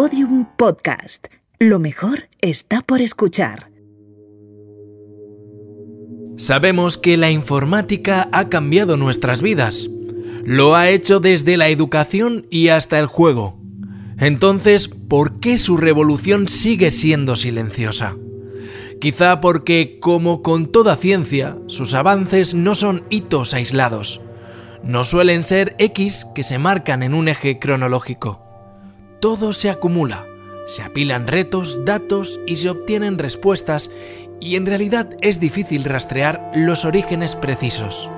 Podium Podcast. Lo mejor está por escuchar. Sabemos que la informática ha cambiado nuestras vidas. Lo ha hecho desde la educación y hasta el juego. Entonces, ¿por qué su revolución sigue siendo silenciosa? Quizá porque, como con toda ciencia, sus avances no son hitos aislados. No suelen ser X que se marcan en un eje cronológico. Todo se acumula, se apilan retos, datos y se obtienen respuestas y en realidad es difícil rastrear los orígenes precisos.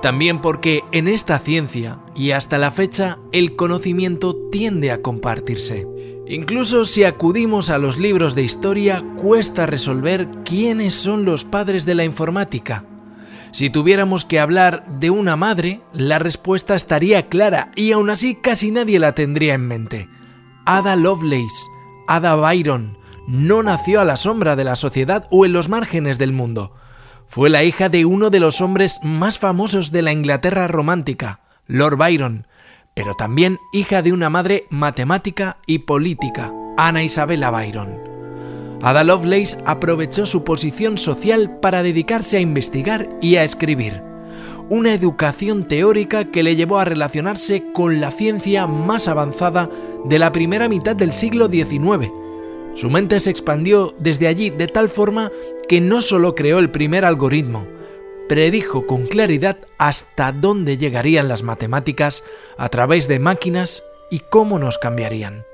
También porque en esta ciencia y hasta la fecha el conocimiento tiende a compartirse. Incluso si acudimos a los libros de historia cuesta resolver quiénes son los padres de la informática. Si tuviéramos que hablar de una madre, la respuesta estaría clara y aún así casi nadie la tendría en mente. Ada Lovelace, Ada Byron, no nació a la sombra de la sociedad o en los márgenes del mundo. Fue la hija de uno de los hombres más famosos de la Inglaterra romántica, Lord Byron, pero también hija de una madre matemática y política, Ana Isabella Byron. Ada Lovelace aprovechó su posición social para dedicarse a investigar y a escribir. Una educación teórica que le llevó a relacionarse con la ciencia más avanzada de la primera mitad del siglo XIX su mente se expandió desde allí de tal forma que no solo creó el primer algoritmo, predijo con claridad hasta dónde llegarían las matemáticas a través de máquinas y cómo nos cambiarían.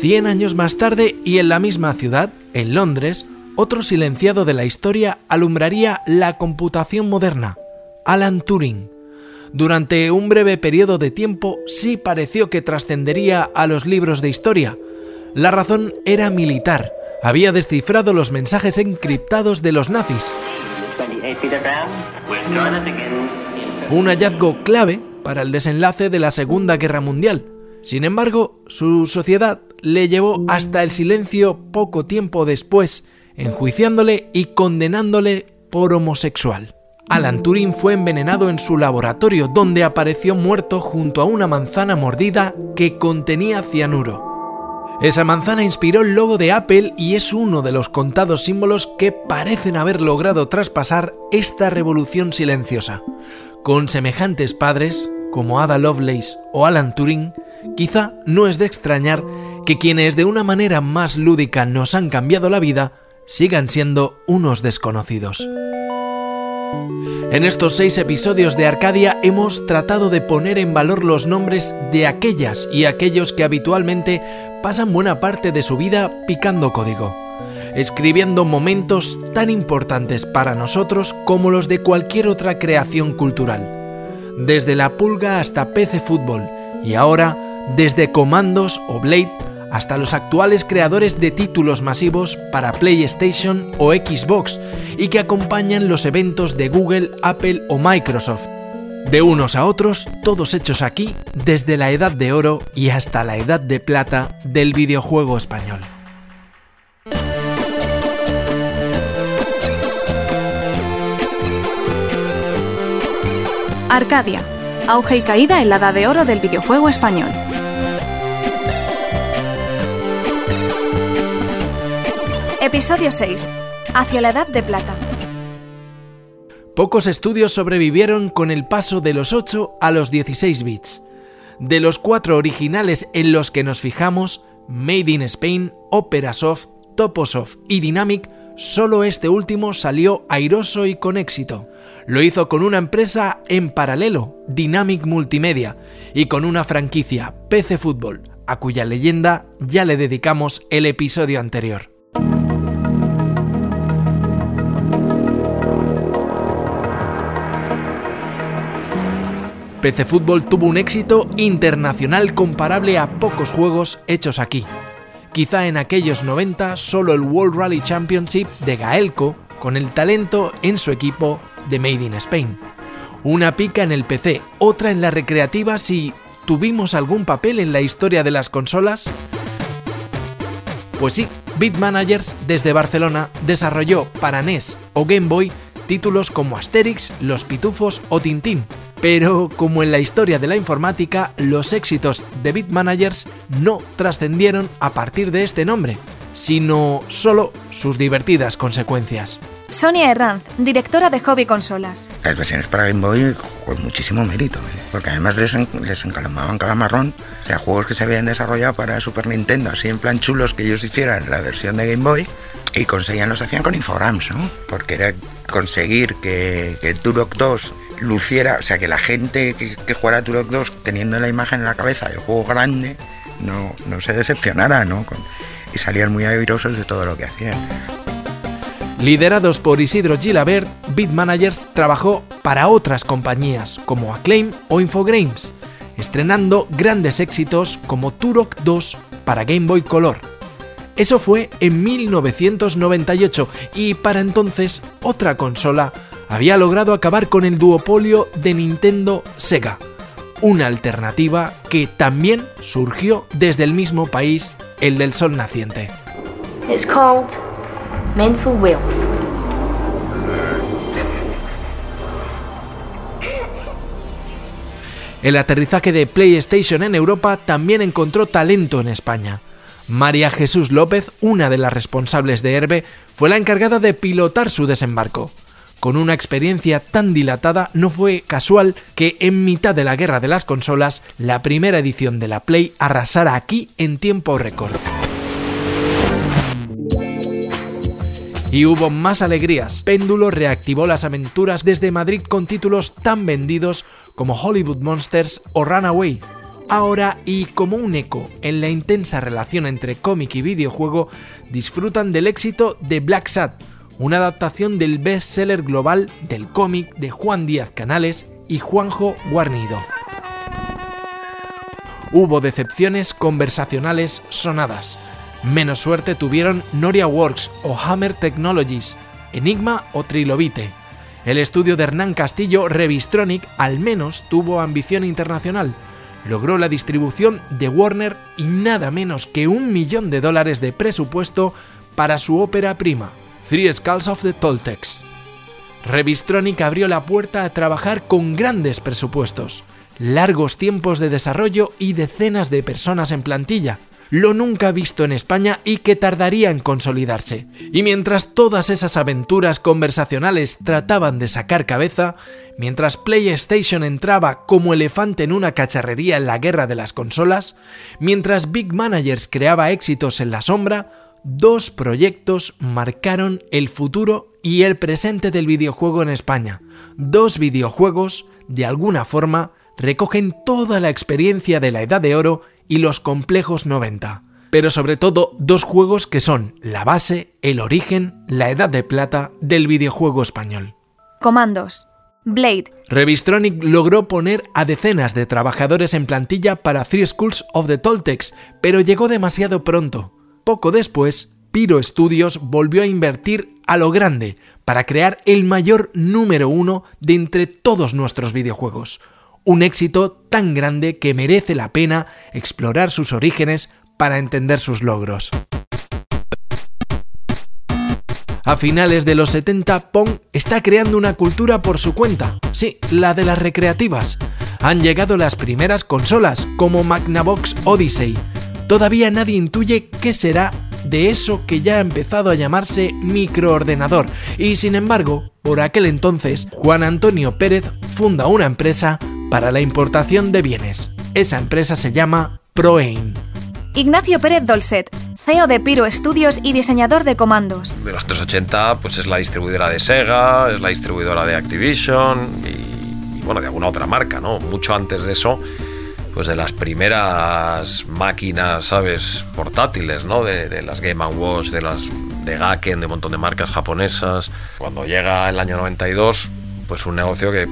Cien años más tarde y en la misma ciudad, en Londres, otro silenciado de la historia alumbraría la computación moderna, Alan Turing durante un breve periodo de tiempo sí pareció que trascendería a los libros de historia. La razón era militar. Había descifrado los mensajes encriptados de los nazis. Un hallazgo clave para el desenlace de la Segunda Guerra Mundial. Sin embargo, su sociedad le llevó hasta el silencio poco tiempo después, enjuiciándole y condenándole por homosexual. Alan Turing fue envenenado en su laboratorio, donde apareció muerto junto a una manzana mordida que contenía cianuro. Esa manzana inspiró el logo de Apple y es uno de los contados símbolos que parecen haber logrado traspasar esta revolución silenciosa. Con semejantes padres, como Ada Lovelace o Alan Turing, quizá no es de extrañar que quienes de una manera más lúdica nos han cambiado la vida sigan siendo unos desconocidos. En estos seis episodios de Arcadia hemos tratado de poner en valor los nombres de aquellas y aquellos que habitualmente pasan buena parte de su vida picando código, escribiendo momentos tan importantes para nosotros como los de cualquier otra creación cultural, desde la pulga hasta PC Fútbol y ahora desde Comandos o Blade hasta los actuales creadores de títulos masivos para PlayStation o Xbox y que acompañan los eventos de Google, Apple o Microsoft. De unos a otros, todos hechos aquí desde la edad de oro y hasta la edad de plata del videojuego español. Arcadia, auge y caída en la edad de oro del videojuego español. Episodio 6. Hacia la Edad de Plata. Pocos estudios sobrevivieron con el paso de los 8 a los 16 bits. De los cuatro originales en los que nos fijamos, Made in Spain, Operasoft, Toposoft y Dynamic, solo este último salió airoso y con éxito. Lo hizo con una empresa en paralelo, Dynamic Multimedia, y con una franquicia, PC Football, a cuya leyenda ya le dedicamos el episodio anterior. PC Fútbol tuvo un éxito internacional comparable a pocos juegos hechos aquí. Quizá en aquellos 90 solo el World Rally Championship de Gaelco, con el talento en su equipo de Made in Spain. Una pica en el PC, otra en la recreativa si tuvimos algún papel en la historia de las consolas. Pues sí, Beat Managers desde Barcelona desarrolló para NES o Game Boy títulos como Asterix, Los Pitufos o Tintín, Pero como en la historia de la informática, los éxitos de Bit Managers no trascendieron a partir de este nombre, sino solo sus divertidas consecuencias. Sonia Herranz, directora de Hobby Consolas. Las versiones para Game Boy con muchísimo mérito, ¿eh? porque además les, les encalamaban cada marrón. O sea, juegos que se habían desarrollado para Super Nintendo, así en plan chulos que ellos hicieran la versión de Game Boy, y conseguían, los hacían con Infogrames, ¿no? Porque era conseguir que, que Turok 2 luciera, o sea, que la gente que, que jugara Turok 2 teniendo la imagen en la cabeza del juego grande, no, no se decepcionara, ¿no? Y salían muy airosos de todo lo que hacían. Liderados por Isidro Gilabert, Bitmanagers trabajó para otras compañías como Acclaim o Infogrames, estrenando grandes éxitos como Turok 2 para Game Boy Color. Eso fue en 1998 y para entonces otra consola había logrado acabar con el duopolio de Nintendo Sega, una alternativa que también surgió desde el mismo país, el del sol naciente. It's called mental wealth. El aterrizaje de PlayStation en Europa también encontró talento en España. María Jesús López, una de las responsables de Herbe, fue la encargada de pilotar su desembarco. Con una experiencia tan dilatada, no fue casual que en mitad de la guerra de las consolas, la primera edición de la Play arrasara aquí en tiempo récord. Y hubo más alegrías. Péndulo reactivó las aventuras desde Madrid con títulos tan vendidos como Hollywood Monsters o Runaway. Ahora, y como un eco en la intensa relación entre cómic y videojuego, disfrutan del éxito de Black Sad, una adaptación del bestseller global del cómic de Juan Díaz Canales y Juanjo Guarnido. Hubo decepciones conversacionales sonadas. Menos suerte tuvieron Noria Works o Hammer Technologies, Enigma o Trilobite. El estudio de Hernán Castillo, Revistronic, al menos tuvo ambición internacional. Logró la distribución de Warner y nada menos que un millón de dólares de presupuesto para su ópera prima, Three Skulls of the Toltecs. Revistronic abrió la puerta a trabajar con grandes presupuestos, largos tiempos de desarrollo y decenas de personas en plantilla, lo nunca visto en España y que tardaría en consolidarse. Y mientras todas esas aventuras conversacionales trataban de sacar cabeza, mientras PlayStation entraba como elefante en una cacharrería en la guerra de las consolas, mientras Big Managers creaba éxitos en la sombra, dos proyectos marcaron el futuro y el presente del videojuego en España. Dos videojuegos, de alguna forma, recogen toda la experiencia de la Edad de Oro y los complejos 90. Pero sobre todo dos juegos que son la base, el origen, la edad de plata del videojuego español. Comandos. Blade. Revistronic logró poner a decenas de trabajadores en plantilla para Three Schools of the Toltecs, pero llegó demasiado pronto. Poco después, Pyro Studios volvió a invertir a lo grande para crear el mayor número uno de entre todos nuestros videojuegos un éxito tan grande que merece la pena explorar sus orígenes para entender sus logros. A finales de los 70, Pong está creando una cultura por su cuenta, sí, la de las recreativas. Han llegado las primeras consolas, como Magnavox Odyssey. Todavía nadie intuye qué será de eso que ya ha empezado a llamarse microordenador, y sin embargo, por aquel entonces, Juan Antonio Pérez funda una empresa para la importación de bienes. Esa empresa se llama Proaim. Ignacio Pérez Dolcet, CEO de Piro Studios y diseñador de comandos. De los 380, pues es la distribuidora de Sega, es la distribuidora de Activision y, y, bueno, de alguna otra marca, ¿no? Mucho antes de eso, pues de las primeras máquinas, ¿sabes? Portátiles, ¿no? De, las Game Watch, de las de Gaken, de un montón de marcas japonesas. Cuando llega el año 92, pues un negocio que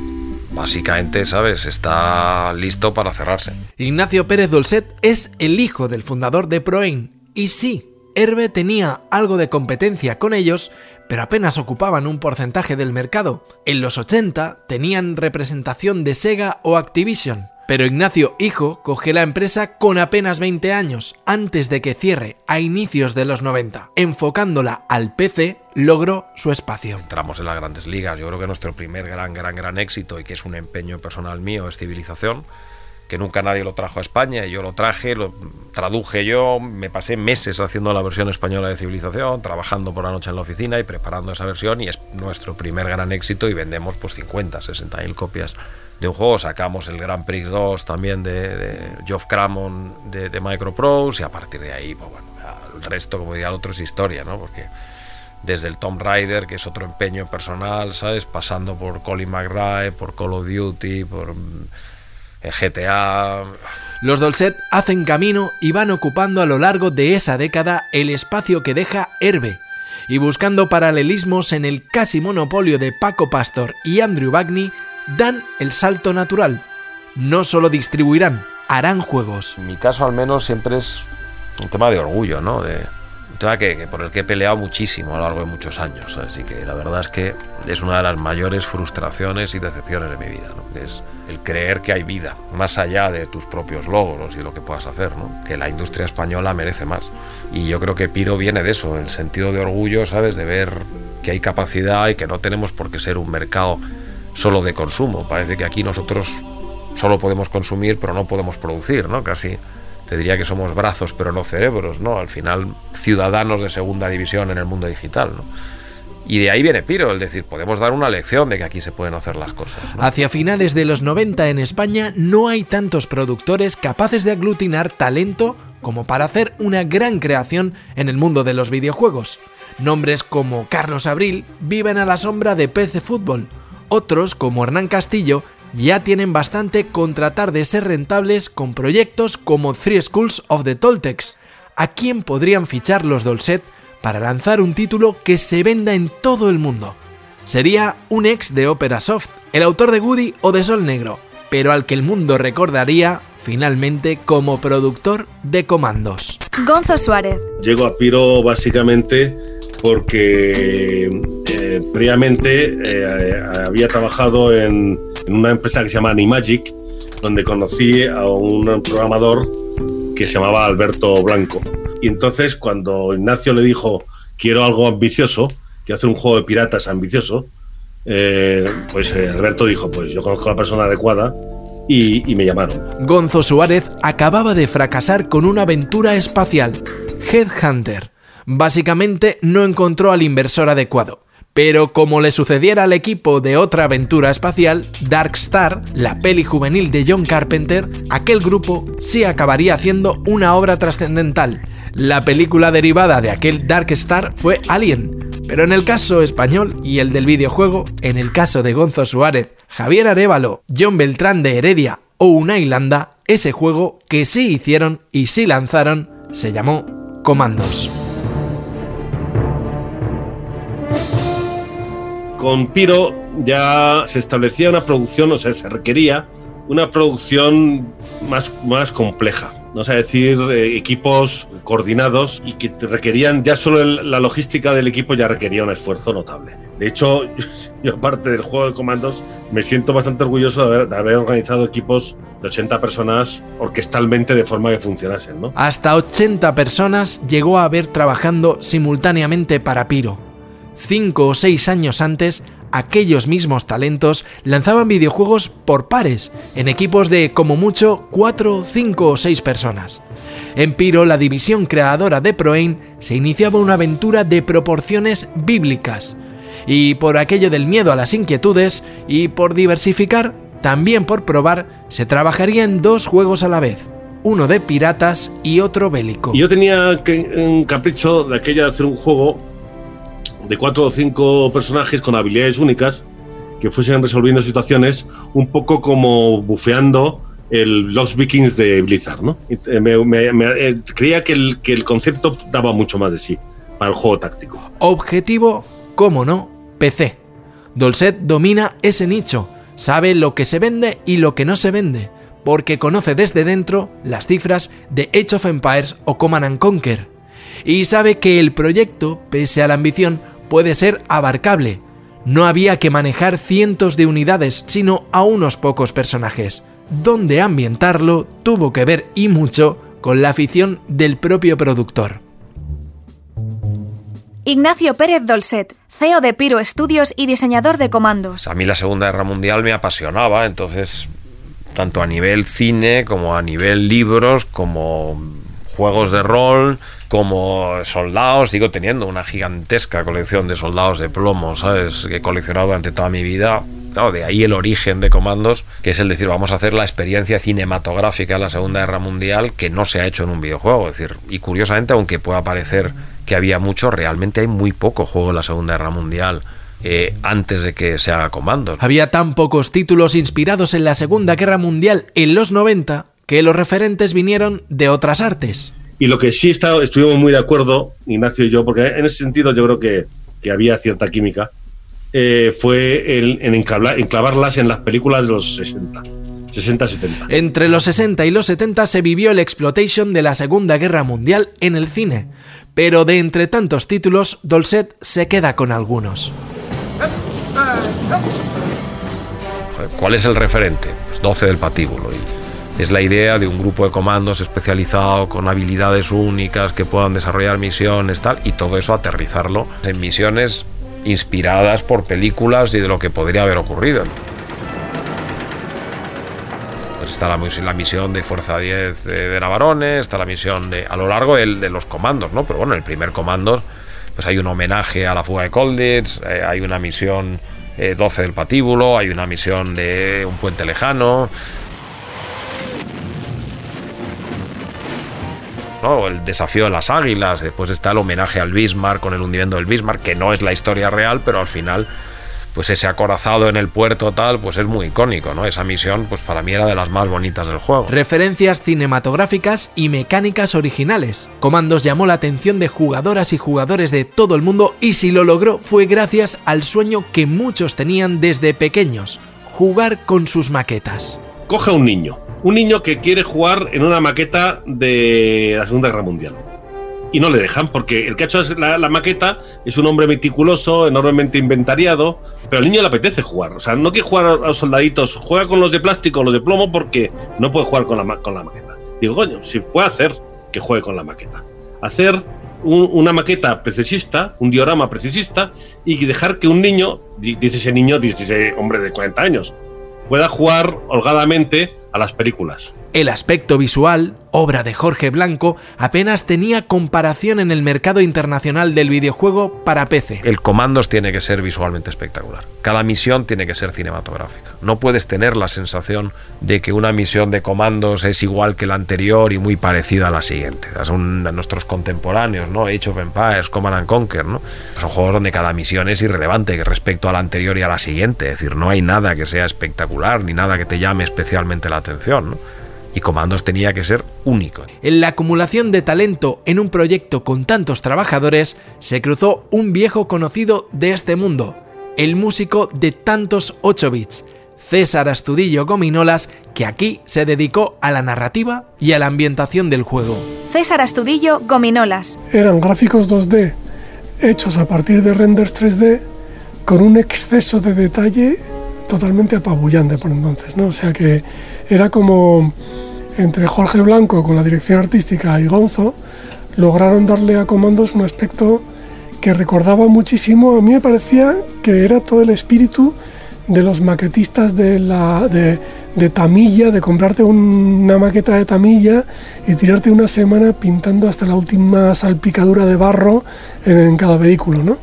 básicamente, ¿sabes? Está listo para cerrarse. Ignacio Pérez Dolcet es el hijo del fundador de Proaim. Y sí, Herbe tenía algo de competencia con ellos, pero apenas ocupaban un porcentaje del mercado. En los 80 tenían representación de Sega o Activision. Pero Ignacio Hijo coge la empresa con apenas 20 años, antes de que cierre a inicios de los 90. Enfocándola al PC, logró su espacio. Entramos en las grandes ligas. Yo creo que nuestro primer gran, gran, gran éxito y que es un empeño personal mío es Civilización que nunca nadie lo trajo a España yo lo traje, lo traduje yo, me pasé meses haciendo la versión española de Civilización, trabajando por la noche en la oficina y preparando esa versión y es nuestro primer gran éxito y vendemos pues 50, 60 mil copias de un juego, sacamos el Grand Prix 2 también de, Geoff Cramon de, de Microprose y a partir de ahí, pues bueno, el resto, como diría el otro, es historia, ¿no? Porque desde el Tomb Raider, que es otro empeño personal, ¿sabes? Pasando por Colin McRae, por Call of Duty, por el GTA. Los Dolcet hacen camino y van ocupando a lo largo de esa década el espacio que deja Herbe, y buscando paralelismos en el casi monopolio de Paco Pastor y Andrew Bagney, dan el salto natural. No solo distribuirán, harán juegos. En mi caso al menos siempre es un tema de orgullo, ¿no? De, un tema que, por el que he peleado muchísimo a lo largo de muchos años. Así que la verdad es que es una de las mayores frustraciones y decepciones de mi vida, ¿no? es el creer que hay vida más allá de tus propios logros y lo que puedas hacer, ¿no? que la industria española merece más. Y yo creo que Piro viene de eso, el sentido de orgullo, ¿sabes? De ver que hay capacidad y que no tenemos por qué ser un mercado solo de consumo. Parece que aquí nosotros solo podemos consumir, pero no podemos producir, ¿no? Casi te diría que somos brazos, pero no cerebros, ¿no? Al final, ciudadanos de segunda división en el mundo digital, ¿no? Y de ahí viene Piro, el decir, podemos dar una lección de que aquí se pueden hacer las cosas. Hacia finales de los 90 en España no hay tantos productores capaces de aglutinar talento como para hacer una gran creación en el mundo de los videojuegos. Nombres como Carlos Abril viven a la sombra de PC Fútbol. Otros, como Hernán Castillo, ya tienen bastante con tratar de ser rentables con proyectos como Three Schools of the Toltecs. ¿A quién podrían fichar los Dolcet para lanzar un título que se venda en todo el mundo. Sería un ex de Opera Soft, el autor de Woody o de Sol Negro, pero al que el mundo recordaría finalmente como productor de comandos. Gonzo Suárez. Llego a Piro básicamente porque eh, previamente eh, había trabajado en, una empresa que se llama Animagic, donde conocí a un programador que se llamaba Alberto Blanco. Y entonces cuando Ignacio le dijo, quiero algo ambicioso, quiero hacer un juego de piratas ambicioso, eh, pues Alberto dijo, pues yo conozco a la persona adecuada y, y me llamaron. Gonzo Suárez acababa de fracasar con una aventura espacial, Headhunter. Básicamente no encontró al inversor adecuado. Pero como le sucediera al equipo de otra aventura espacial, Dark Star, la peli juvenil de John Carpenter, aquel grupo sí acabaría haciendo una obra trascendental. La película derivada de aquel Dark Star fue Alien, pero en el caso español y el del videojuego, en el caso de Gonzo Suárez, Javier Arevalo, John Beltrán de Heredia o Una Ilanda, ese juego que sí hicieron y sí lanzaron se llamó Comandos. Con Piro ya se establecía una producción, o sea, se requería una producción más, más compleja. ¿no? es decir, eh, equipos coordinados y que requerían, ya solo la logística del equipo ya requería un esfuerzo notable. De hecho, yo, aparte del juego de comandos, me siento bastante orgulloso de haber, organizado equipos de 80 personas orquestalmente de forma que funcionasen. Hasta 80 personas llegó a haber trabajando simultáneamente para Piro cinco o seis años antes, aquellos mismos talentos lanzaban videojuegos por pares, en equipos de como mucho 4, 5 o 6 personas. En Piro, la división creadora de Proain, se iniciaba una aventura de proporciones bíblicas. Y por aquello del miedo a las inquietudes y por diversificar, también por probar, se trabajaría en dos juegos a la vez, uno de piratas y otro bélico. Yo tenía un capricho de aquella de hacer un juego de cuatro o cinco personajes con habilidades únicas que fuesen resolviendo situaciones un poco como bufeando el Los Vikings de Blizzard, ¿no? Me, eh, creía que el, que el concepto daba mucho más de sí para el juego táctico. Objetivo, cómo no, PC. Dolcet domina ese nicho, sabe lo que se vende y lo que no se vende, porque conoce desde dentro las cifras de Age of Empires o Command Conquer, y sabe que el proyecto, pese a la ambición, puede ser abarcable. No había que manejar cientos de unidades, sino a unos pocos personajes. dónde ambientarlo tuvo que ver y mucho con la afición del propio productor. Ignacio Pérez Dolcet, CEO de Piro Studios y diseñador de comandos. A mí la Segunda Guerra Mundial me apasionaba, entonces, tanto a nivel cine como a nivel libros, como juegos de rol, como soldados, digo, teniendo una gigantesca colección de soldados de plomo, ¿sabes? Que he coleccionado durante toda mi vida. Claro, de ahí el origen de comandos, que es el decir, vamos a hacer la experiencia cinematográfica de la Segunda Guerra Mundial que no se ha hecho en un videojuego. Es decir, y curiosamente, aunque pueda parecer que había mucho, realmente hay muy poco juego de la Segunda Guerra Mundial. Eh, antes de que se haga comandos. Había tan pocos títulos inspirados en la Segunda Guerra Mundial en los 90 que los referentes vinieron de otras artes. Y lo que sí está, estuvimos muy de acuerdo, Ignacio y yo, porque en ese sentido yo creo que, que había cierta química, eh, fue el, en enclavarlas en las películas de los 60. 60-70. Entre los 60 y los 70 se vivió el exploitation de la Segunda Guerra Mundial en el cine, pero de entre tantos títulos, Dolcet se queda con algunos. ¿Cuál es el referente? Pues 12 del patíbulo. Y es la idea de un grupo de comandos especializado con habilidades únicas que puedan desarrollar misiones, tal, y todo eso aterrizarlo en misiones inspiradas por películas y de lo que podría haber ocurrido. Pues está la, la, misión de Fuerza 10 de, de Navarones, está la misión de a lo largo de, de, los comandos, ¿no? Pero bueno, en el primer comando pues hay un homenaje a la fuga de Colditz, eh, hay una misión eh, 12 del patíbulo, hay una misión de un puente lejano. ¿No? El desafío de las águilas, después está el homenaje al Bismarck con el hundimiento del Bismarck, que no es la historia real, pero al final pues ese acorazado en el puerto tal, pues es muy icónico, ¿no? Esa misión, pues para mí era de las más bonitas del juego. Referencias cinematográficas y mecánicas originales. Comandos llamó la atención de jugadoras y jugadores de todo el mundo y si lo logró fue gracias al sueño que muchos tenían desde pequeños, jugar con sus maquetas. Coge a un niño, un niño que quiere jugar en una maqueta de la Segunda Guerra Mundial y no le dejan porque el que ha hecho la, maqueta es un hombre meticuloso, enormemente inventariado, pero al niño le apetece jugar. O sea, no quiere jugar a los soldaditos, juega con los de plástico, los de plomo, porque no puede jugar con la, con la maqueta. Digo, coño, si puede hacer, que juegue con la maqueta. Hacer un, una maqueta precisista, un diorama precisista, y dejar que un niño, dice ese niño, dice ese hombre de 40 años, pueda jugar holgadamente a las películas. El aspecto visual, obra de Jorge Blanco, apenas tenía comparación en el mercado internacional del videojuego para PC. El Comandos tiene que ser visualmente espectacular. Cada misión tiene que ser cinematográfica. No puedes tener la sensación de que una misión de Comandos es igual que la anterior y muy parecida a la siguiente. Son nuestros contemporáneos, ¿no? Age of Empires, Command and Conquer, ¿no? Son juegos donde cada misión es irrelevante respecto a la anterior y a la siguiente. Es decir, no hay nada que sea espectacular ni nada que te llame especialmente la atención, ¿no? y Comandos tenía que ser único. En la acumulación de talento en un proyecto con tantos trabajadores, se cruzó un viejo conocido de este mundo, el músico de tantos 8 bits, César Astudillo Gominolas, que aquí se dedicó a la narrativa y a la ambientación del juego. César Astudillo Gominolas. Eran gráficos 2D hechos a partir de renders 3D con un exceso de detalle totalmente apabullante por entonces, ¿no? O sea que era como entre Jorge Blanco con la dirección artística y Gonzo, lograron darle a Comandos un aspecto que recordaba muchísimo, a mí me parecía que era todo el espíritu de los maquetistas de, la, de, de Tamilla, de comprarte un, una maqueta de Tamilla y tirarte una semana pintando hasta la última salpicadura de barro en, en cada vehículo. ¿no?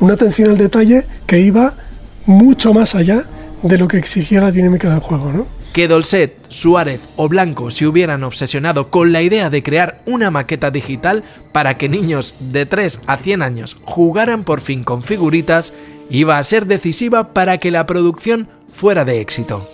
Una atención al detalle que iba mucho más allá de lo que exigía la dinámica del juego. ¿no? Que Dolcet, Suárez o Blanco se hubieran obsesionado con la idea de crear una maqueta digital para que niños de 3 a 100 años jugaran por fin con figuritas, iba a ser decisiva para que la producción fuera de éxito.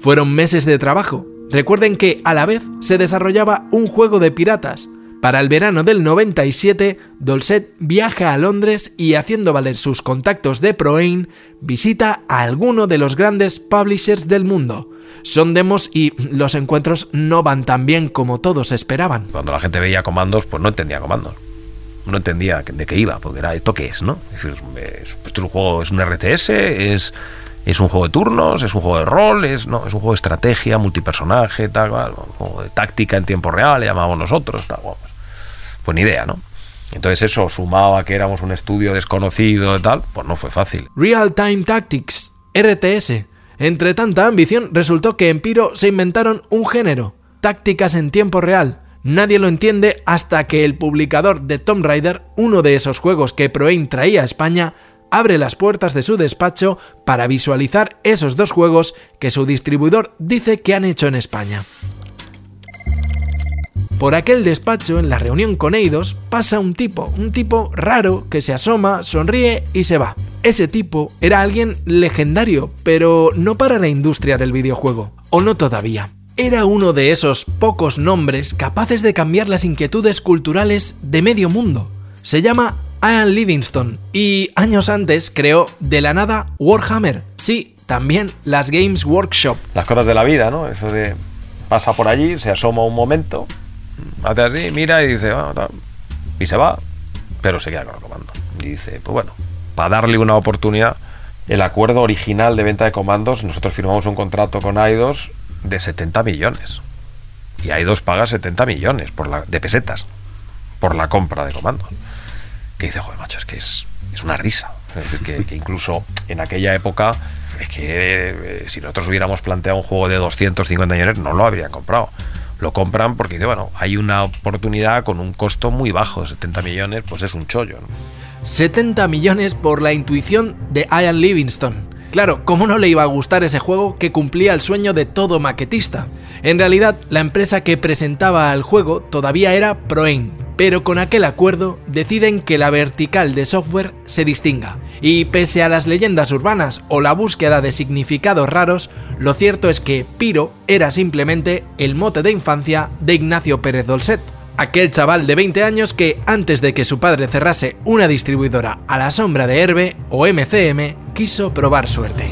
Fueron meses de trabajo. Recuerden que a la vez se desarrollaba un juego de piratas, para el verano del 97, Dolcet viaja a Londres y haciendo valer sus contactos de ProAim, visita a alguno de los grandes publishers del mundo. Son demos y los encuentros no van tan bien como todos esperaban. Cuando la gente veía comandos, pues no entendía comandos. No entendía de qué iba, porque era esto qué es, ¿no? Es es, pues, un juego, es un RTS, es es un juego de turnos, es un juego de rol, es, no, es un juego de estrategia, multipersonaje, tal, un juego de táctica en tiempo real, le llamamos nosotros, tal, pues idea, ¿no? Entonces eso, sumado a que éramos un estudio desconocido y tal, pues no fue fácil. Real Time Tactics, RTS. Entre tanta ambición, resultó que en Piro se inventaron un género, tácticas en tiempo real. Nadie lo entiende hasta que el publicador de Tomb Raider, uno de esos juegos que Proain traía a España, abre las puertas de su despacho para visualizar esos dos juegos que su distribuidor dice que han hecho en España. Por aquel despacho, en la reunión con Eidos, pasa un tipo, un tipo raro que se asoma, sonríe y se va. Ese tipo era alguien legendario, pero no para la industria del videojuego, o no todavía. Era uno de esos pocos nombres capaces de cambiar las inquietudes culturales de medio mundo. Se llama Ian Livingston y años antes creó de la nada Warhammer. Sí, también las Games Workshop. Las cosas de la vida, ¿no? Eso de pasa por allí, se asoma un momento, hace así, mira y dice, bueno, y se va, pero se queda con el comando. Y dice, pues bueno, para darle una oportunidad, el acuerdo original de venta de comandos, nosotros firmamos un contrato con Aidos de 70 millones. Y Aidos paga 70 millones por la, de pesetas por la compra de comandos. Que dice, joder, macho, es que es, es una risa. Es decir, que, incluso en aquella época, es que eh, si nosotros hubiéramos planteado un juego de 250 millones, no lo habrían comprado lo compran porque dice, bueno, hay una oportunidad con un costo muy bajo, 70 millones, pues es un chollo. 70 millones por la intuición de Ian Livingston. Claro, ¿cómo no le iba a gustar ese juego que cumplía el sueño de todo maquetista? En realidad, la empresa que presentaba al juego todavía era Proain, pero con aquel acuerdo deciden que la vertical de software se distinga. Y pese a las leyendas urbanas o la búsqueda de significados raros, lo cierto es que Piro era simplemente el mote de infancia de Ignacio Pérez Dolcet, aquel chaval de 20 años que antes de que su padre cerrase una distribuidora a la sombra de Herbe o MCM, quiso probar suerte.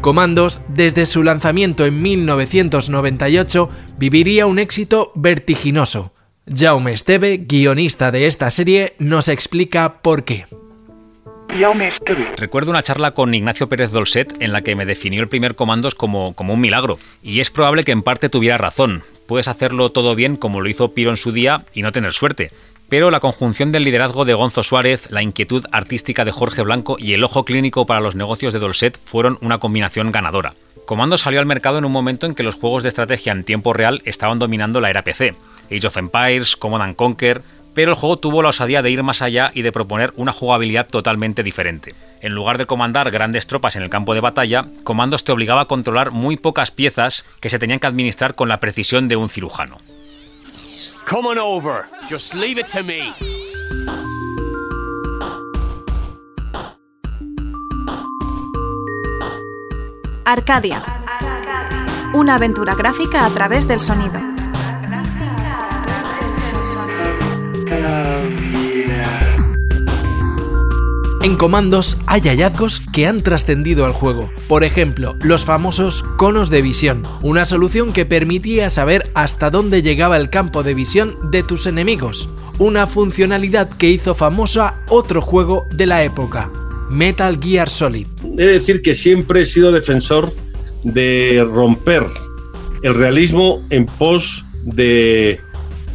Comandos, desde su lanzamiento en 1998, viviría un éxito vertiginoso. Jaume Esteve, guionista de esta serie, nos explica por qué. Recuerdo una charla con Ignacio Pérez Dolcet en la que me definió el primer Comandos como, como un milagro. Y es probable que en parte tuviera razón. Puedes hacerlo todo bien como lo hizo Piro en su día y no tener suerte. Pero la conjunción del liderazgo de Gonzo Suárez, la inquietud artística de Jorge Blanco y el ojo clínico para los negocios de Dolcet fueron una combinación ganadora. Comando salió al mercado en un momento en que los juegos de estrategia en tiempo real estaban dominando la era PC. Age of Empires, Command Conquer, pero el juego tuvo la osadía de ir más allá y de proponer una jugabilidad totalmente diferente. En lugar de comandar grandes tropas en el campo de batalla, Comandos te obligaba a controlar muy pocas piezas que se tenían que administrar con la precisión de un cirujano. Come on over. Just leave it to me. Arcadia. Una aventura gráfica a través del sonido. En comandos hay hallazgos que han trascendido al juego. Por ejemplo, los famosos conos de visión, una solución que permitía saber hasta dónde llegaba el campo de visión de tus enemigos. Una funcionalidad que hizo famosa otro juego de la época, Metal Gear Solid. He de decir que siempre he sido defensor de romper el realismo en pos de,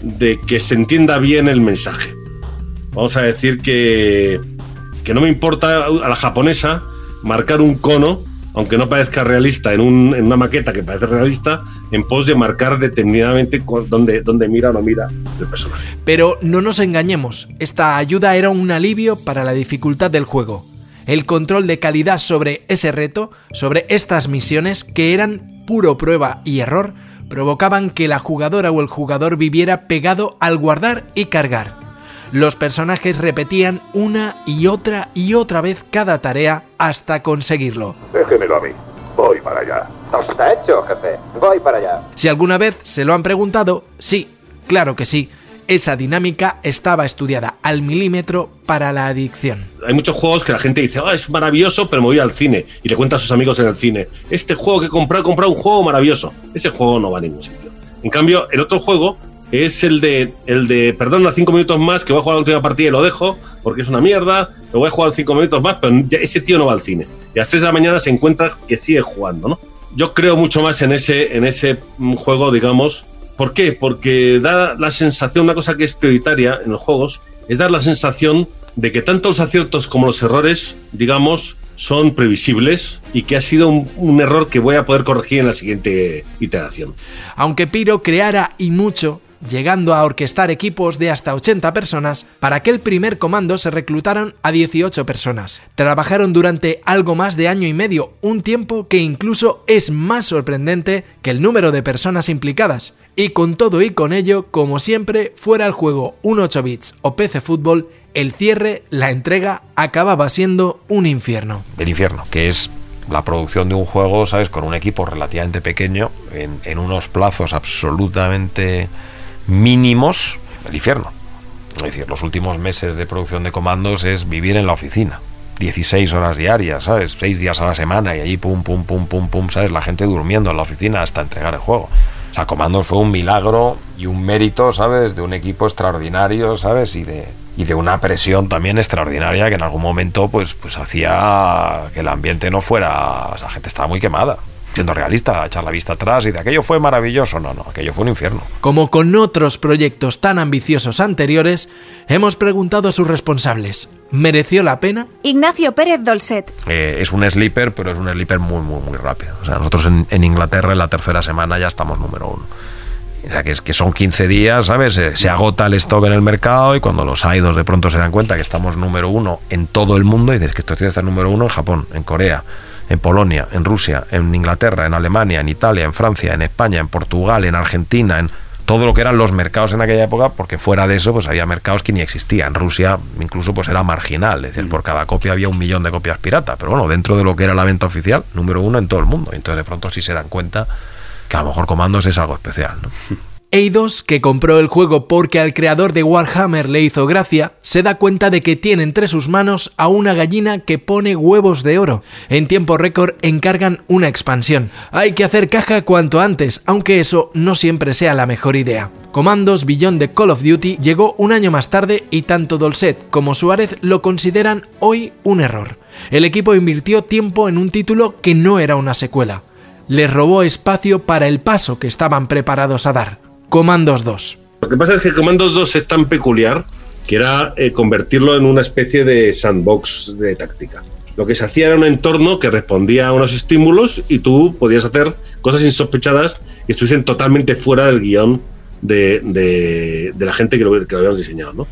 de que se entienda bien el mensaje. Vamos a decir que que no me importa a la japonesa marcar un cono, aunque no parezca realista, en, una maqueta que parece realista, en pos de marcar determinadamente dónde, dónde mira o no mira el personaje. Pero no nos engañemos, esta ayuda era un alivio para la dificultad del juego. El control de calidad sobre ese reto, sobre estas misiones que eran puro prueba y error, provocaban que la jugadora o el jugador viviera pegado al guardar y cargar los personajes repetían una y otra y otra vez cada tarea hasta conseguirlo. Déjemelo a mí. Voy para allá. Está hecho, jefe. Voy para allá. Si alguna vez se lo han preguntado, sí, claro que sí. Esa dinámica estaba estudiada al milímetro para la adicción. Hay muchos juegos que la gente dice, ah, es maravilloso, pero me voy al cine. Y le cuenta a sus amigos en el cine, este juego que he comprado, he comprado un juego maravilloso. Ese juego no va a ningún sitio. En cambio, el otro juego es el de, el de, perdón, cinco minutos más, que voy a jugar la última partida y lo dejo, porque es una mierda, lo voy a jugar cinco minutos más, pero ese tío no va al cine. Y a las 3 de la mañana se encuentra que sigue jugando, ¿no? Yo creo mucho más en ese, en ese juego, digamos. ¿Por qué? Porque da la sensación, una cosa que es prioritaria en los juegos, es dar la sensación de que tanto los aciertos como los errores, digamos, son previsibles y que ha sido un, error que voy a poder corregir en la siguiente iteración. Aunque Piro creara y mucho, llegando a orquestar equipos de hasta 80 personas, para que el primer comando se reclutaron a 18 personas. Trabajaron durante algo más de año y medio, un tiempo que incluso es más sorprendente que el número de personas implicadas. Y con todo y con ello, como siempre, fuera el juego un 8 bits o PC Fútbol, el cierre, la entrega, acababa siendo un infierno. El infierno, que es la producción de un juego, ¿sabes? Con un equipo relativamente pequeño, en unos plazos absolutamente mínimos, el infierno. Es decir, los últimos meses de producción de comandos es vivir en la oficina. 16 horas diarias, ¿sabes? 6 días a la semana y allí pum, pum, pum, pum, pum, ¿sabes? La gente durmiendo en la oficina hasta entregar el juego. O sea, Comandos fue un milagro y un mérito, ¿sabes? De un equipo extraordinario, ¿sabes? Y de, y de una presión también extraordinaria que en algún momento pues, pues hacía que el ambiente no fuera... O sea, la gente estaba muy quemada siendo realista, echar la vista atrás y de aquello fue maravilloso. No, no, aquello fue un infierno. Como con otros proyectos tan ambiciosos anteriores, hemos preguntado a sus responsables. ¿Mereció la pena? Ignacio Pérez Dolcet. Eh, es un sleeper, pero es un sleeper muy, muy, muy rápido. O sea, nosotros en, en Inglaterra en la tercera semana ya estamos número uno. O sea, que, es, que son 15 días, ¿sabes? Se, agota el stock en el mercado y cuando los idos de pronto se dan cuenta que estamos número uno en todo el mundo, y dices que esto tiene que estar número uno en Japón, en Corea, en Polonia, en Rusia, en Inglaterra, en Alemania, en Italia, en Francia, en España, en Portugal, en Argentina, en todo lo que eran los mercados en aquella época, porque fuera de eso pues había mercados que ni existían. Rusia incluso pues era marginal, es decir, por cada copia había un millón de copias pirata, pero bueno, dentro de lo que era la venta oficial, número uno en todo el mundo. Entonces de pronto sí se dan cuenta que a lo mejor Comandos es algo especial. ¿no? Eidos, que compró el juego porque al creador de Warhammer le hizo gracia, se da cuenta de que tiene entre sus manos a una gallina que pone huevos de oro. En tiempo récord encargan una expansión. Hay que hacer caja cuanto antes, aunque eso no siempre sea la mejor idea. Comandos Beyond de Call of Duty llegó un año más tarde y tanto Dolcet como Suárez lo consideran hoy un error. El equipo invirtió tiempo en un título que no era una secuela. Les robó espacio para el paso que estaban preparados a dar. Comandos 2. Lo que pasa es que Comandos 2 es tan peculiar que era eh, convertirlo en una especie de sandbox de táctica. Lo que se hacía era un entorno que respondía a unos estímulos y tú podías hacer cosas insospechadas que estuviesen totalmente fuera del guion de, de, la gente que lo, que lo habíamos diseñado. ¿no?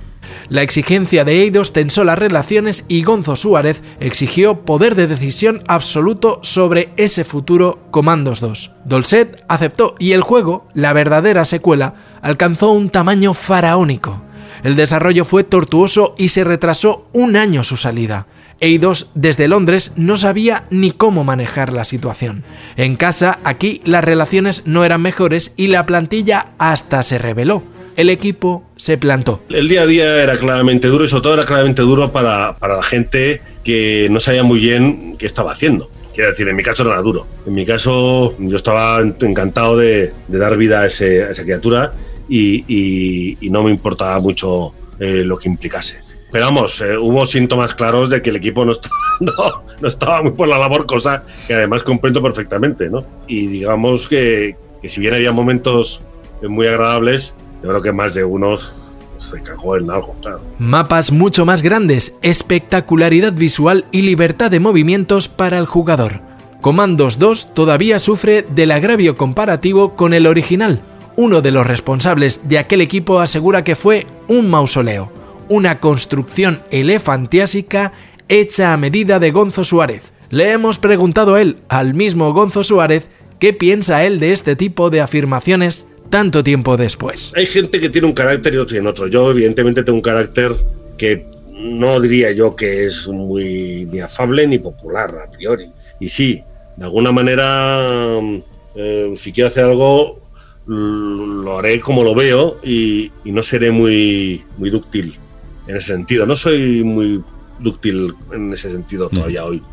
La exigencia de Eidos tensó las relaciones y Gonzo Suárez exigió poder de decisión absoluto sobre ese futuro Comandos 2. Dolcet aceptó y el juego, la verdadera secuela, alcanzó un tamaño faraónico. El desarrollo fue tortuoso y se retrasó un año su salida. Eidos desde Londres no sabía ni cómo manejar la situación. En casa, aquí, las relaciones no eran mejores y la plantilla hasta se rebeló el equipo se plantó. El día a día era claramente duro y sobre todo era claramente duro para, la gente que no sabía muy bien qué estaba haciendo. Quiero decir, en mi caso no era duro. En mi caso yo estaba encantado de, dar vida a, esa criatura y, no me importaba mucho eh, lo que implicase. Pero vamos, eh, hubo síntomas claros de que el equipo no, no, estaba muy por la labor, cosa que además comprendo perfectamente. ¿no? Y digamos que, que si bien había momentos muy agradables, yo creo que más de unos se cagó en algo, claro. Mapas mucho más grandes, espectacularidad visual y libertad de movimientos para el jugador. Comandos 2 todavía sufre del agravio comparativo con el original. Uno de los responsables de aquel equipo asegura que fue un mausoleo, una construcción elefantiásica hecha a medida de Gonzo Suárez. Le hemos preguntado a él, al mismo Gonzo Suárez, qué piensa él de este tipo de afirmaciones tanto tiempo después. Hay gente que tiene un carácter y otro tiene otro. Yo evidentemente tengo un carácter que no diría yo que es muy ni afable ni popular a priori. Y sí, de alguna manera, eh, si quiero hacer algo, lo haré como lo veo y, no seré muy, muy dúctil en ese sentido. No soy muy dúctil en ese sentido todavía hoy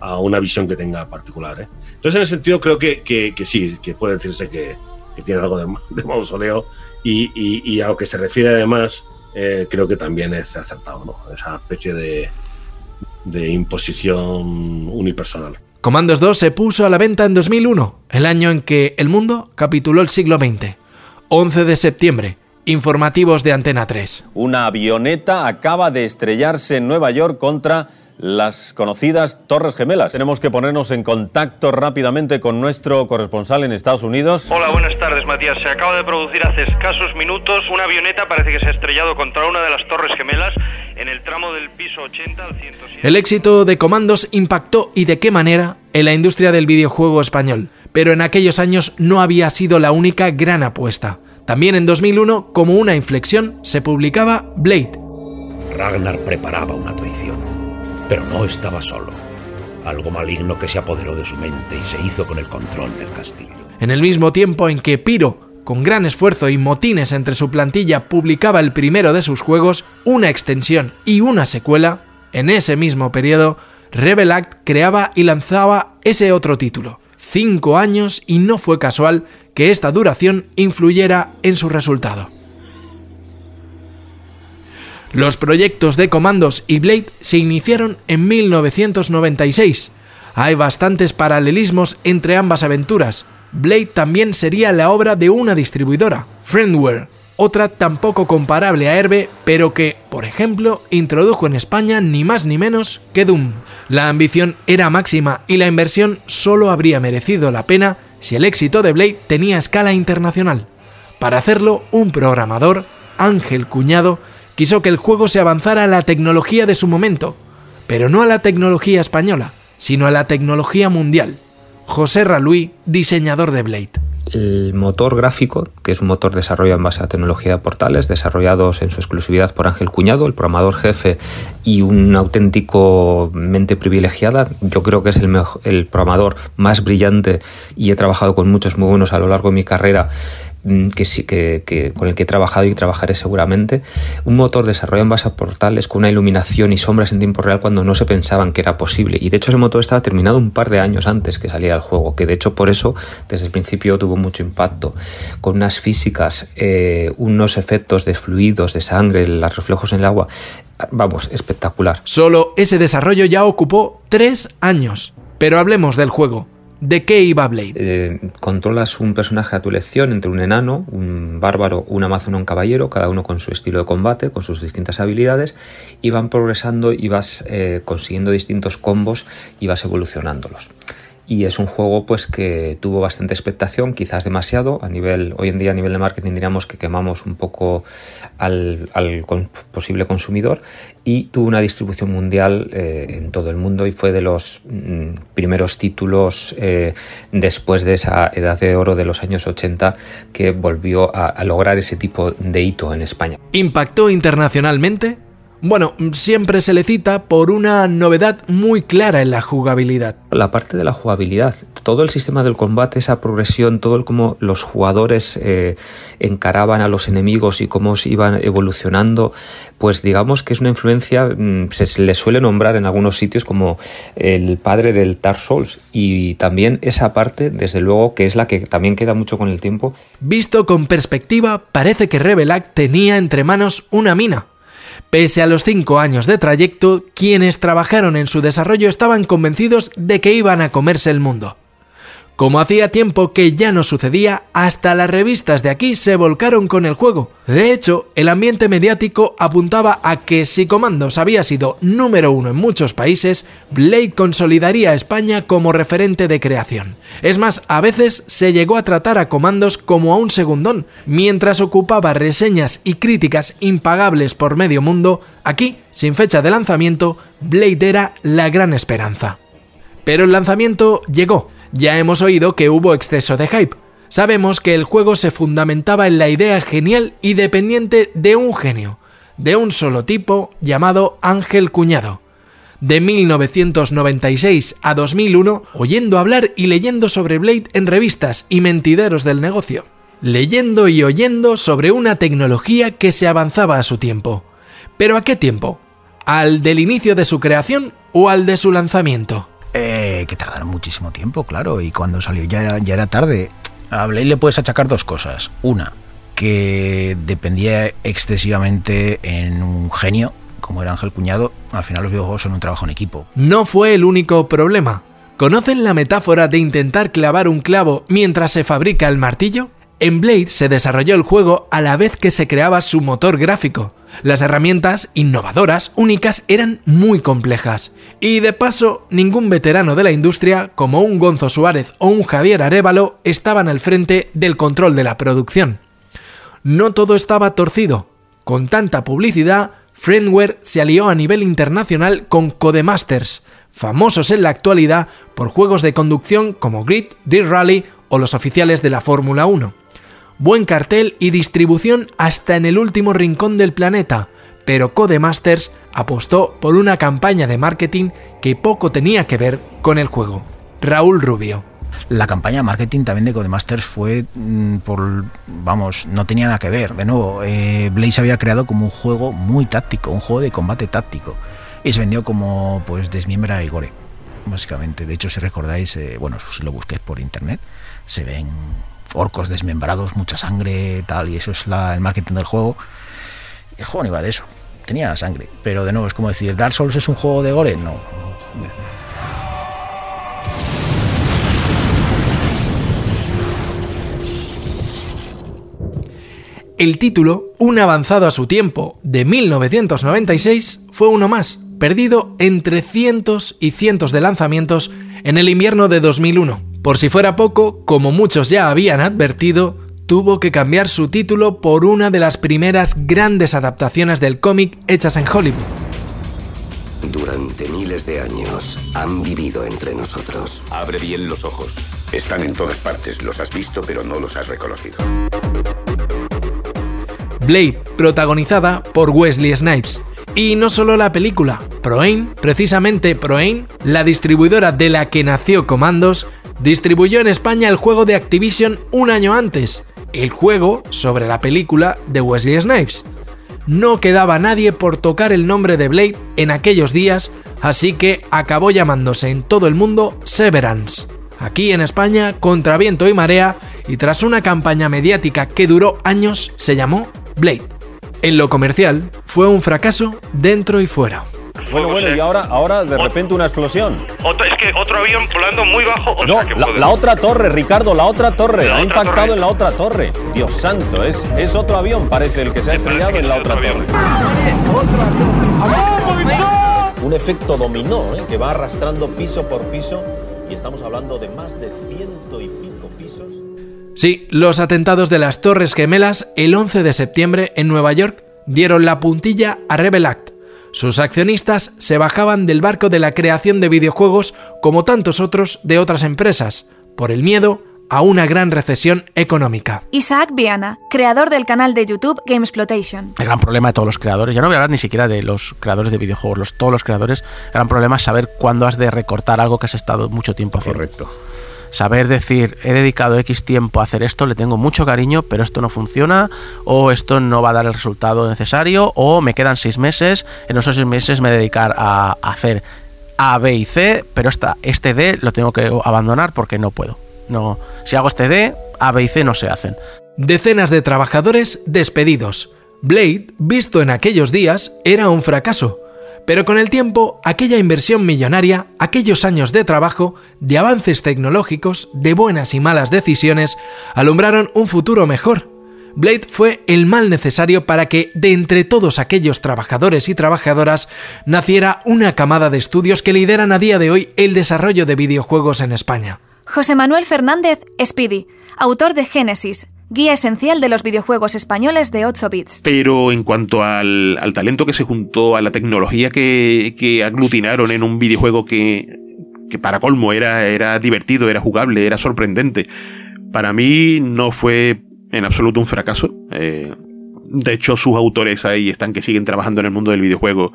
a una visión que tenga particular. ¿eh? Entonces, en ese sentido, creo que, que, que sí, que puede decirse que, que tiene algo de, mausoleo Y, y, a lo que se refiere además, eh, creo que también es acertado, ¿no? Esa especie de, de imposición unipersonal. Comandos 2 se puso a la venta en 2001, el año en que el mundo capituló el siglo XX. 11 de septiembre, informativos de Antena 3. Una avioneta acaba de estrellarse en Nueva York contra las conocidas Torres Gemelas. Tenemos que ponernos en contacto rápidamente con nuestro corresponsal en Estados Unidos. Hola, buenas tardes, Matías. Se acaba de producir hace escasos minutos una avioneta, parece que se ha estrellado contra una de las Torres Gemelas en el tramo del piso 80 al 107. El éxito de Comandos impactó y de qué manera en la industria del videojuego español, pero en aquellos años no había sido la única gran apuesta. También en 2001, como una inflexión, se publicaba Blade. Ragnar preparaba una traición pero no estaba solo. Algo maligno que se apoderó de su mente y se hizo con el control del castillo. En el mismo tiempo en que Piro, con gran esfuerzo y motines entre su plantilla, publicaba el primero de sus juegos, una extensión y una secuela, en ese mismo periodo, Rebel Act creaba y lanzaba ese otro título. Cinco años y no fue casual que esta duración influyera en su resultado. Los proyectos de Comandos y Blade se iniciaron en 1996. Hay bastantes paralelismos entre ambas aventuras. Blade también sería la obra de una distribuidora, Friendware, otra tampoco comparable a Herbe, pero que, por ejemplo, introdujo en España ni más ni menos que Doom. La ambición era máxima y la inversión solo habría merecido la pena si el éxito de Blade tenía escala internacional. Para hacerlo, un programador, Ángel Cuñado, quiso que el juego se avanzara a la tecnología de su momento, pero no a la tecnología española, sino a la tecnología mundial. José Raluí, diseñador de Blade. El motor gráfico, que es un motor desarrollado en base a tecnología de portales, desarrollados en su exclusividad por Ángel Cuñado, el programador jefe y un auténtico mente privilegiada, yo creo que es el, el programador más brillante y he trabajado con muchos muy buenos a lo largo de mi carrera Mm, que, que, con el que he trabajado y trabajaré seguramente. Un motor desarrollado en base a portales con una iluminación y sombras en tiempo real cuando no se pensaban que era posible. Y de hecho ese motor estaba terminado un par de años antes que saliera el juego, que de hecho por eso desde el principio tuvo mucho impacto. Con unas físicas, eh, unos efectos de fluidos, de sangre, los reflejos en el agua. Vamos, espectacular. Solo ese desarrollo ya ocupó tres años. Pero hablemos del juego. ¿De qué iba Blade? Eh, controlas un personaje a tu elección entre un enano, un bárbaro, un amazon o un caballero, cada uno con su estilo de combate, con sus distintas habilidades, y van progresando y vas eh, consiguiendo distintos combos y vas evolucionándolos y es un juego pues que tuvo bastante expectación, quizás demasiado, a nivel, hoy en día a nivel de marketing diríamos que quemamos un poco al, posible consumidor y tuvo una distribución mundial eh, en todo el mundo y fue de los mm, primeros títulos eh, después de esa edad de oro de los años 80 que volvió a lograr ese tipo de hito en España. ¿Impactó internacionalmente? Bueno, siempre se le cita por una novedad muy clara en la jugabilidad. La parte de la jugabilidad, todo el sistema del combate, esa progresión, todo el cómo los jugadores eh, encaraban a los enemigos y cómo se iban evolucionando, pues digamos que es una influencia, mm, se le suele nombrar en algunos sitios como el padre del Dark Souls y también esa parte, desde luego, que es la que también queda mucho con el tiempo. Visto con perspectiva, parece que Revelac tenía entre manos una mina Pese a los cinco años de trayecto, quienes trabajaron en su desarrollo estaban convencidos de que iban a comerse el mundo. Como hacía tiempo que ya no sucedía, hasta las revistas de aquí se volcaron con el juego. De hecho, el ambiente mediático apuntaba a que si Comandos había sido número uno en muchos países, Blade consolidaría a España como referente de creación. Es más, a veces se llegó a tratar a Comandos como a un segundón. Mientras ocupaba reseñas y críticas impagables por medio mundo, aquí, sin fecha de lanzamiento, Blade era la gran esperanza. Pero el lanzamiento llegó ya hemos oído que hubo exceso de hype. Sabemos que el juego se fundamentaba en la idea genial y dependiente de un genio, de un solo tipo llamado Ángel Cuñado. De 1996 a 2001, oyendo hablar y leyendo sobre Blade en revistas y mentideros del negocio. Leyendo y oyendo sobre una tecnología que se avanzaba a su tiempo. ¿Pero a qué tiempo? ¿Al del inicio de su creación o al de su lanzamiento? Eh, que tardaron muchísimo tiempo, claro, y cuando salió ya era, ya era tarde. A Blade le puedes achacar dos cosas. Una, que dependía excesivamente en un genio como era Ángel Cuñado, al final los videojuegos son un trabajo en equipo. No fue el único problema. ¿Conocen la metáfora de intentar clavar un clavo mientras se fabrica el martillo? En Blade se desarrolló el juego a la vez que se creaba su motor gráfico. Las herramientas, innovadoras, únicas, eran muy complejas. Y de paso, ningún veterano de la industria, como un Gonzo Suárez o un Javier Arevalo, estaban al frente del control de la producción. No todo estaba torcido. Con tanta publicidad, Friendware se alió a nivel internacional con Codemasters, famosos en la actualidad por juegos de conducción como Grid, Dirt Rally o los oficiales de la Fórmula 1. Buen cartel y distribución hasta en el último rincón del planeta, pero Codemasters apostó por una campaña de marketing que poco tenía que ver con el juego. Raúl Rubio. La campaña de marketing también de Codemasters fue mm, por, vamos, no tenía nada que ver. De nuevo, eh, Blaze había creado como un juego muy táctico, un juego de combate táctico. Y se vendió como, pues, desmiembra y gore, básicamente. De hecho, si recordáis, eh, bueno, si lo busquéis por internet, se ven orcos desmembrados, mucha sangre, tal, y eso es el marketing del juego. El juego no iba de eso, tenía sangre. Pero de nuevo, es como decir, ¿Dark Souls es un juego de gore? No. El título, un avanzado a su tiempo, de 1996, fue uno más, perdido entre cientos y cientos de lanzamientos en el invierno de 2001. Por si fuera poco, como muchos ya habían advertido, tuvo que cambiar su título por una de las primeras grandes adaptaciones del cómic hechas en Hollywood. Durante miles de años han vivido entre nosotros. Abre bien los ojos. Están en todas partes, los has visto pero no los has reconocido. Blade, protagonizada por Wesley Snipes. Y no solo la película, Proain, precisamente Proain, la distribuidora de la que nació Comandos, distribuyó en España el juego de Activision un año antes, el juego sobre la película de Wesley Snipes. No quedaba nadie por tocar el nombre de Blade en aquellos días, así que acabó llamándose en todo el mundo Severance. Aquí en España, contra viento y marea, y tras una campaña mediática que duró años, se llamó Blade. En lo comercial, fue un fracaso dentro y fuera. Bueno, bueno, y ahora, ahora de repente una explosión. es que otro avión volando muy bajo. no, la, otra torre, Ricardo, la otra torre. ha impactado en la otra torre. Dios santo, es, es otro avión, parece el que se ha estrellado en la otra torre. Un efecto dominó ¿eh? que va arrastrando piso por piso y estamos hablando de más de ciento y pico pisos. Sí, los atentados de las Torres Gemelas el 11 de septiembre en Nueva York dieron la puntilla a Rebel Act. Sus accionistas se bajaban del barco de la creación de videojuegos como tantos otros de otras empresas, por el miedo a una gran recesión económica. Isaac Viana, creador del canal de YouTube Gamesploitation. El gran problema de todos los creadores, ya no voy a hablar ni siquiera de los creadores de videojuegos, los, todos los creadores, el gran problema es saber cuándo has de recortar algo que has estado mucho tiempo haciendo. Correcto saber decir, he dedicado X tiempo a hacer esto, le tengo mucho cariño, pero esto no funciona, o esto no va a dar el resultado necesario, o me quedan seis meses, en esos seis meses me dedicar a hacer A, B y C, pero esta, este D lo tengo que abandonar porque no puedo. No, si hago este D, A, B y C no se hacen. Decenas de trabajadores despedidos. Blade, visto en aquellos días, era un fracaso. Pero con el tiempo, aquella inversión millonaria, aquellos años de trabajo, de avances tecnológicos, de buenas y malas decisiones, alumbraron un futuro mejor. Blade fue el mal necesario para que, de entre todos aquellos trabajadores y trabajadoras, naciera una camada de estudios que lideran a día de hoy el desarrollo de videojuegos en España. José Manuel Fernández Speedy, autor de Génesis, guía esencial de los videojuegos españoles de 8 bits. Pero en cuanto al, talento que se juntó, a la tecnología que, aglutinaron en un videojuego que, para colmo era, era divertido, era jugable, era sorprendente, para mí no fue en absoluto un fracaso. Eh, de hecho, sus autores ahí están que siguen trabajando en el mundo del videojuego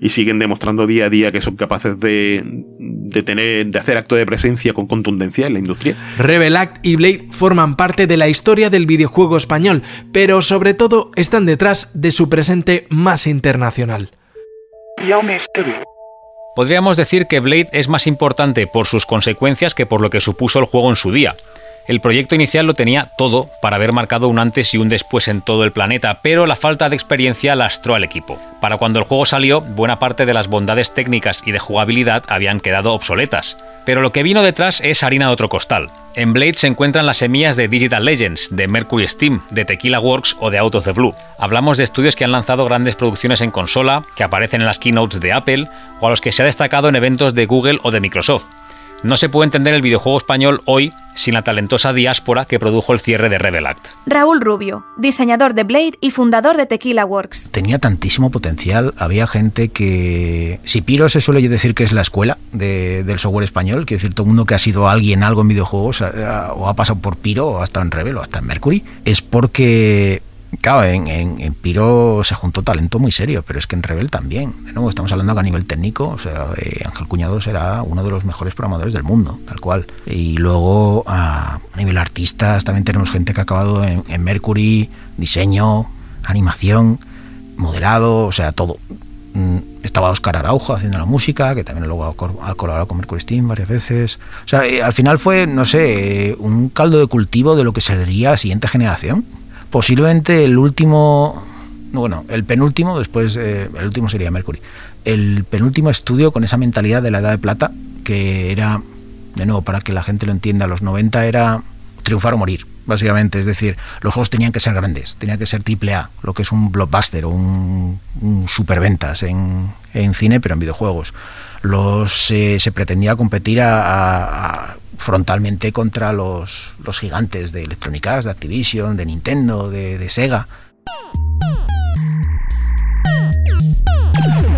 y siguen demostrando día a día que son capaces de, de tener, de hacer acto de presencia con contundencia en la industria. Rebel Act y Blade forman parte de la historia del videojuego español, pero sobre todo están detrás de su presente más internacional. Podríamos decir que Blade es más importante por sus consecuencias que por lo que supuso el juego en su día. El proyecto inicial lo tenía todo para haber marcado un antes y un después en todo el planeta, pero la falta de experiencia lastró al equipo. Para cuando el juego salió, buena parte de las bondades técnicas y de jugabilidad habían quedado obsoletas. Pero lo que vino detrás es harina de otro costal. En Blade se encuentran las semillas de Digital Legends, de Mercury Steam, de Tequila Works o de Out of the Blue. Hablamos de estudios que han lanzado grandes producciones en consola, que aparecen en las keynotes de Apple o a los que se ha destacado en eventos de Google o de Microsoft. No se puede entender el videojuego español hoy sin la talentosa diáspora que produjo el cierre de Rebel Act. Raúl Rubio, diseñador de Blade y fundador de Tequila Works. Tenía tantísimo potencial, había gente que... Si Piro se suele decir que es la escuela del software español, quiere decir todo el mundo que ha sido alguien algo en videojuegos o ha pasado por Piro o ha estado en Rebel o hasta en Mercury, es porque Claro, en, Piro se juntó talento muy serio, pero es que en Rebel también. De nuevo, estamos hablando que a nivel técnico, o sea, eh, Ángel Cuñado será uno de los mejores programadores del mundo, tal cual. Y luego, a nivel artistas, también tenemos gente que ha acabado en, Mercury, diseño, animación, modelado, o sea, todo. Mm, estaba Oscar Araujo haciendo la música, que también luego ha colaborado con Mercury Steam varias veces. O sea, eh, al final fue, no sé, un caldo de cultivo de lo que sería la siguiente generación Posiblemente el último, bueno, el penúltimo, después, el último sería Mercury, el penúltimo estudio con esa mentalidad de la Edad de Plata, que era, de nuevo, para que la gente lo entienda, los 90 era triunfar o morir, básicamente. Es decir, los juegos tenían que ser grandes, tenían que ser triple A, lo que es un blockbuster o un, superventas en, en, cine, pero en videojuegos. Los, eh, se pretendía competir frontalmente contra los, los gigantes de Electronic Arts, de Activision, de Nintendo, de, Sega.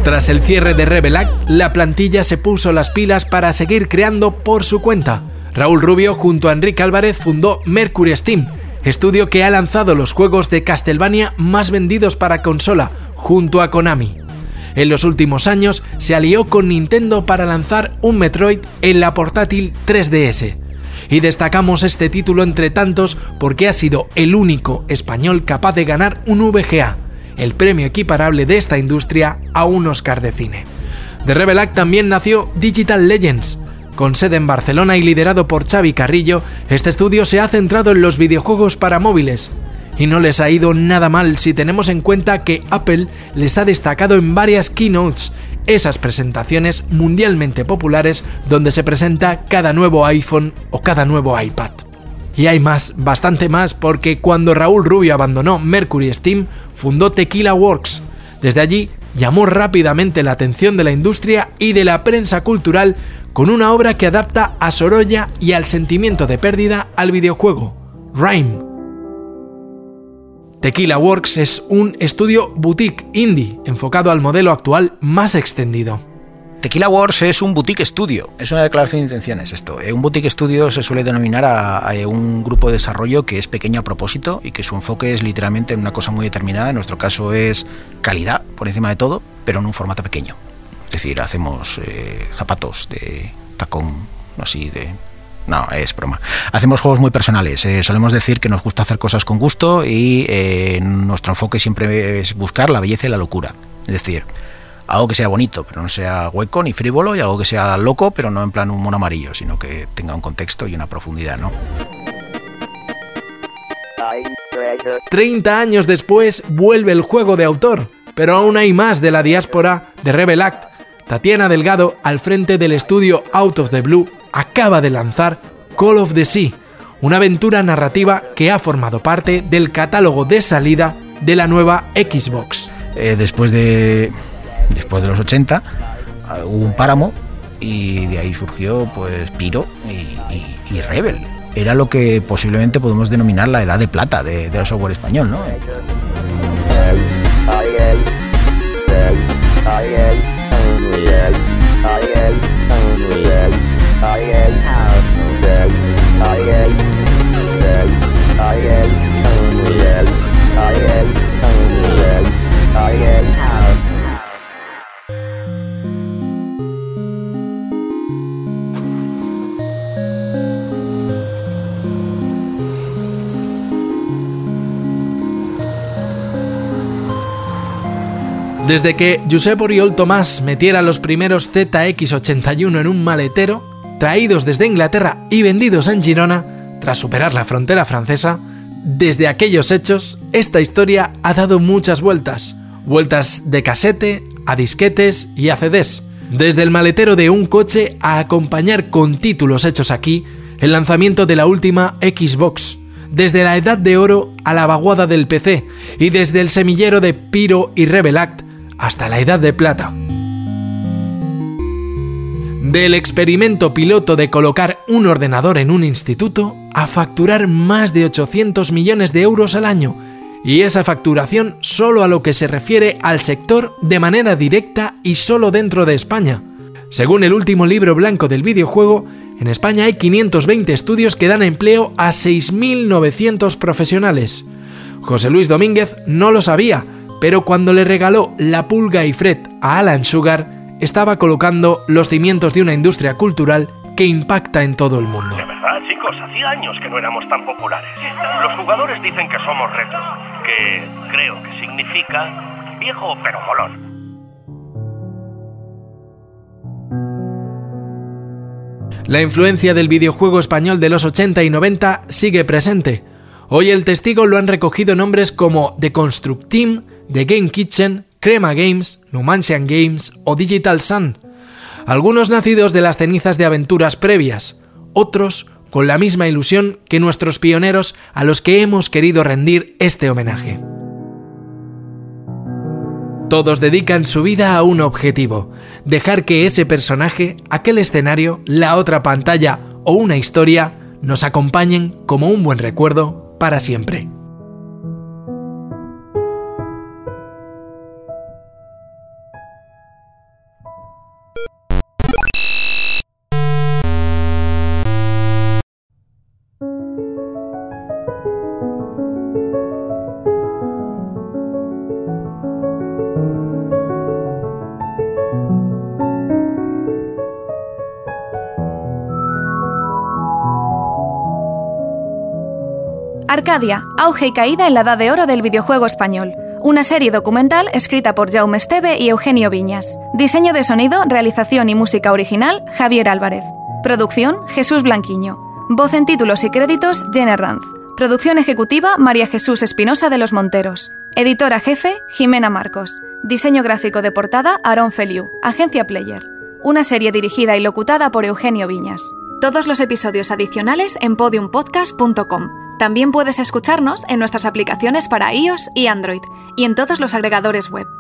Tras el cierre de Revelac, la plantilla se puso las pilas para seguir creando por su cuenta. Raúl Rubio junto a Enrique Álvarez fundó Mercury Steam, estudio que ha lanzado los juegos de Castlevania más vendidos para consola, junto a Konami. En los últimos años se alió con Nintendo para lanzar un Metroid en la portátil 3DS. Y destacamos este título entre tantos porque ha sido el único español capaz de ganar un VGA, el premio equiparable de esta industria a un Oscar de cine. De Revelac también nació Digital Legends. Con sede en Barcelona y liderado por Xavi Carrillo, este estudio se ha centrado en los videojuegos para móviles, y no les ha ido nada mal si tenemos en cuenta que Apple les ha destacado en varias keynotes, esas presentaciones mundialmente populares donde se presenta cada nuevo iPhone o cada nuevo iPad. Y hay más, bastante más, porque cuando Raúl Rubio abandonó Mercury Steam, fundó Tequila Works. Desde allí llamó rápidamente la atención de la industria y de la prensa cultural con una obra que adapta a Sorolla y al sentimiento de pérdida al videojuego, Rhyme. Tequila Works es un estudio boutique indie enfocado al modelo actual más extendido. Tequila Works es un boutique estudio, es una declaración de intenciones esto. Eh, un boutique estudio se suele denominar a, un grupo de desarrollo que es pequeño a propósito y que su enfoque es literalmente en una cosa muy determinada. En nuestro caso es calidad por encima de todo, pero en un formato pequeño. Es decir, hacemos eh, zapatos de tacón, así de no, es broma. Hacemos juegos muy personales. Eh, solemos decir que nos gusta hacer cosas con gusto y eh, nuestro enfoque siempre es buscar la belleza y la locura. Es decir, algo que sea bonito, pero no sea hueco ni frívolo, y algo que sea loco, pero no en plan un mono amarillo, sino que tenga un contexto y una profundidad, ¿no? 30 años después vuelve el juego de autor, pero aún hay más de la diáspora de Rebel Act. Tatiana Delgado, al frente del estudio Out of the Blue, acaba de lanzar Call of the Sea, una aventura narrativa que ha formado parte del catálogo de salida de la nueva Xbox. Eh, después, de, después de los 80 uh, hubo un páramo y de ahí surgió pues Piro y, Rebel. Era lo que posiblemente podemos denominar la edad de plata de, del software español, ¿no? Desde que Josep Oriol Tomás metiera los primeros ZX81 en un maletero, traídos desde Inglaterra y vendidos en Girona, tras superar la frontera francesa, desde aquellos hechos, esta historia ha dado muchas vueltas. Vueltas de casete, a disquetes y a CDs. Desde el maletero de un coche a acompañar con títulos hechos aquí el lanzamiento de la última Xbox. Desde la edad de oro a la vaguada del PC y desde el semillero de Pyro y Rebelact hasta la edad de plata. Del experimento piloto de colocar un ordenador en un instituto a facturar más de 800 millones de euros al año, y esa facturación solo a lo que se refiere al sector de manera directa y solo dentro de España. Según el último libro blanco del videojuego, en España hay 520 estudios que dan empleo a 6.900 profesionales. José Luis Domínguez no lo sabía, pero cuando le regaló La Pulga y Fred a Alan Sugar, estaba colocando los cimientos de una industria cultural que impacta en todo el mundo. De verdad, chicos, hacía años que no éramos tan populares. Los jugadores dicen que somos retro, que creo que significa viejo pero molón. La influencia del videojuego español de los 80 y 90 sigue presente. Hoy el testigo lo han recogido nombres como The Construct Team, The Game Kitchen, Crema Games, Numantian Games o Digital Sun. Algunos nacidos de las cenizas de aventuras previas, otros con la misma ilusión que nuestros pioneros a los que hemos querido rendir este homenaje. Todos dedican su vida a un objetivo, dejar que ese personaje, aquel escenario, la otra pantalla o una historia nos acompañen como un buen recuerdo para siempre. Arcadia, auge y caída en la edad de oro del videojuego español. Una serie documental escrita por Jaume Esteve y Eugenio Viñas. Diseño de sonido, realización y música original, Javier Álvarez. Producción, Jesús Blanquiño. Voz en títulos y créditos, Jenna Ranz. Producción ejecutiva, María Jesús Espinosa de los Monteros. Editora jefe, Jimena Marcos. Diseño gráfico de portada, Aaron Feliu. Agencia Player. Una serie dirigida y locutada por Eugenio Viñas. Todos los episodios adicionales en podiumpodcast.com. También puedes escucharnos en nuestras aplicaciones para iOS y Android y en todos los agregadores web.